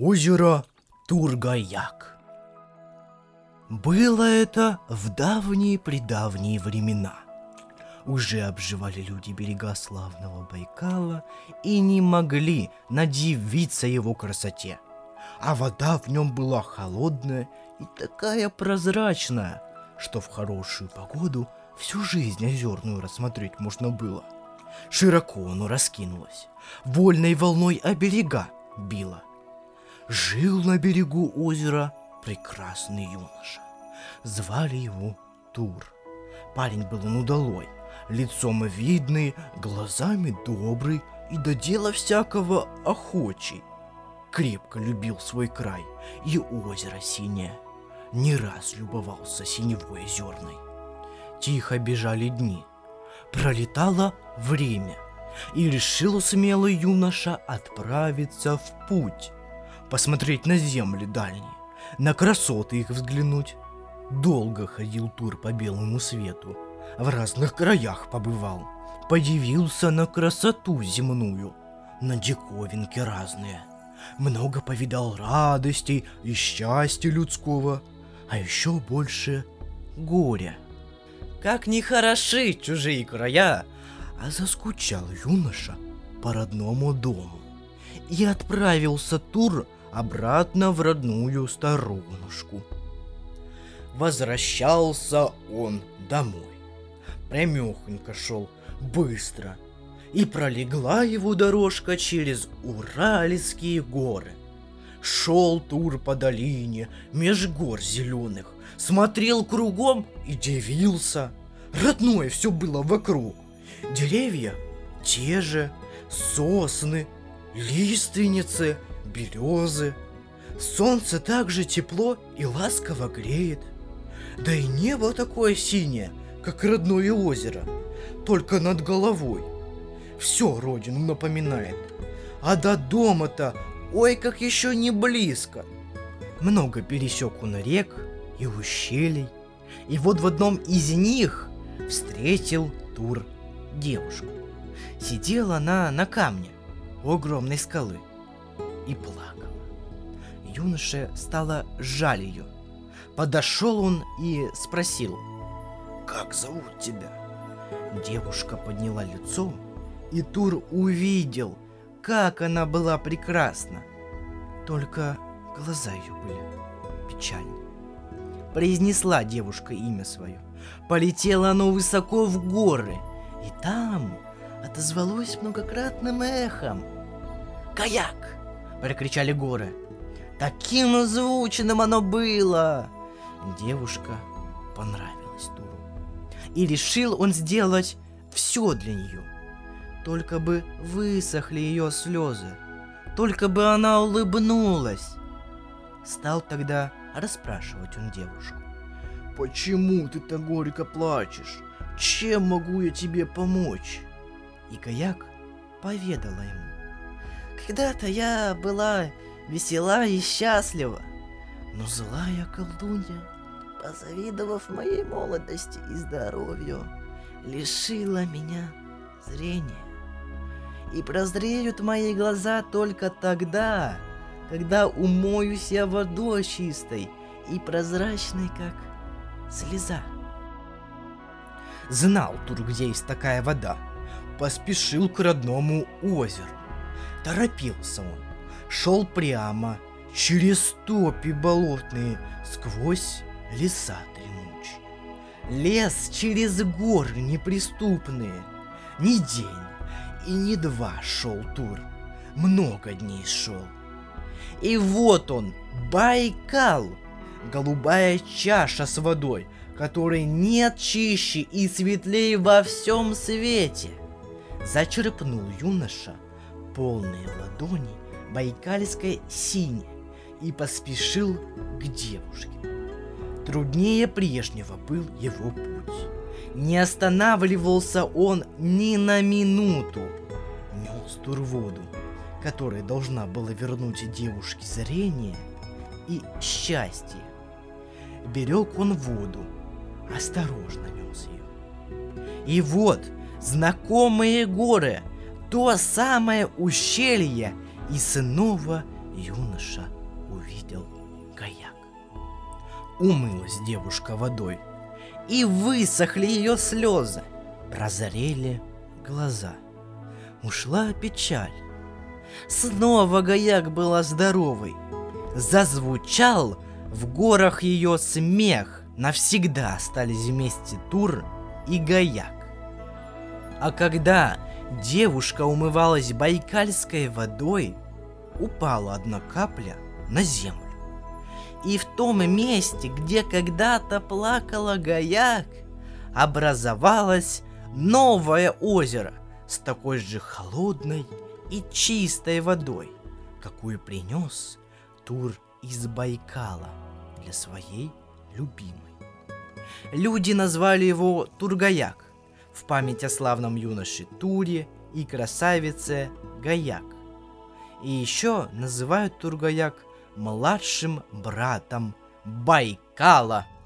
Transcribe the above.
Озеро Тургаяк. Было это в давние-предавние времена. Уже обживали люди берега славного Байкала и не могли надивиться его красоте. А вода в нем была холодная и такая прозрачная, что в хорошую погоду всю жизнь озерную рассмотреть можно было. Широко оно раскинулось, вольной волной о берега било. Жил на берегу озера прекрасный юноша. Звали его Тур. Парень был он удалой, лицом видный, глазами добрый и до дела всякого охочий. Крепко любил свой край и озеро синее. Не раз любовался синевой озерной. Тихо бежали дни. Пролетало время, и решил смелый юноша отправиться в путь, посмотреть на земли дальние, на красоты их взглянуть. Долго ходил тур по белому свету, в разных краях побывал, подивился на красоту земную, на диковинки разные. Много повидал радостей и счастья людского, а еще больше горя. Как нехороши чужие края, а заскучал юноша по родному дому. И отправился Тур обратно в родную сторонушку. Возвращался он домой. Прямехонько шел, быстро. И пролегла его дорожка через Уральские горы. Шел тур по долине, меж гор зеленых, смотрел кругом и дивился. Родное все было вокруг. Деревья те же, сосны, лиственницы, березы. Солнце также тепло и ласково греет. Да и небо такое синее, как родное озеро, только над головой. Все родину напоминает. А до дома-то, ой, как еще не близко. Много пересек он рек и ущелий. И вот в одном из них встретил Тур девушку. Сидела она на камне у огромной скалы и плакала. Юноше стало жаль ее. Подошел он и спросил, «Как зовут тебя?» Девушка подняла лицо, и Тур увидел, как она была прекрасна. Только глаза ее были печальны. Произнесла девушка имя свое. Полетело оно высоко в горы, и там отозвалось многократным эхом. «Каяк!» — прокричали горы. Таким звучным оно было! Девушка понравилась Туру. И решил он сделать все для нее. Только бы высохли ее слезы. Только бы она улыбнулась. Стал тогда расспрашивать он девушку. «Почему ты так горько плачешь? Чем могу я тебе помочь?» И Каяк поведала ему. Когда-то я была весела и счастлива, но злая колдунья, позавидовав моей молодости и здоровью, лишила меня зрения. И прозреют мои глаза только тогда, когда умоюсь я водой чистой и прозрачной, как слеза. Знал тут, где есть такая вода, поспешил к родному озеру. Торопился он, шел прямо, через топи болотные, сквозь леса дремучие. Лес через горы неприступные. Ни день и не два шел тур, много дней шел. И вот он, Байкал, голубая чаша с водой, которой нет чище и светлее во всем свете. Зачерпнул юноша полные ладони байкальской синей и поспешил к девушке. Труднее прежнего был его путь. Не останавливался он ни на минуту. Нес турводу, которая должна была вернуть девушке зрение и счастье. Берег он воду, осторожно нес ее. И вот знакомые горы, то самое ущелье и снова юноша увидел гаяк. Умылась девушка водой, и высохли ее слезы, прозрели глаза. Ушла печаль. Снова гаяк была здоровой. Зазвучал в горах ее смех. Навсегда остались вместе Тур и гаяк. А когда девушка умывалась байкальской водой, упала одна капля на землю. И в том месте, где когда-то плакала Гаяк, образовалось новое озеро с такой же холодной и чистой водой, какую принес Тур из Байкала для своей любимой. Люди назвали его Тургаяк в память о славном юноше Туре и красавице Гаяк. И еще называют Тургаяк младшим братом Байкала –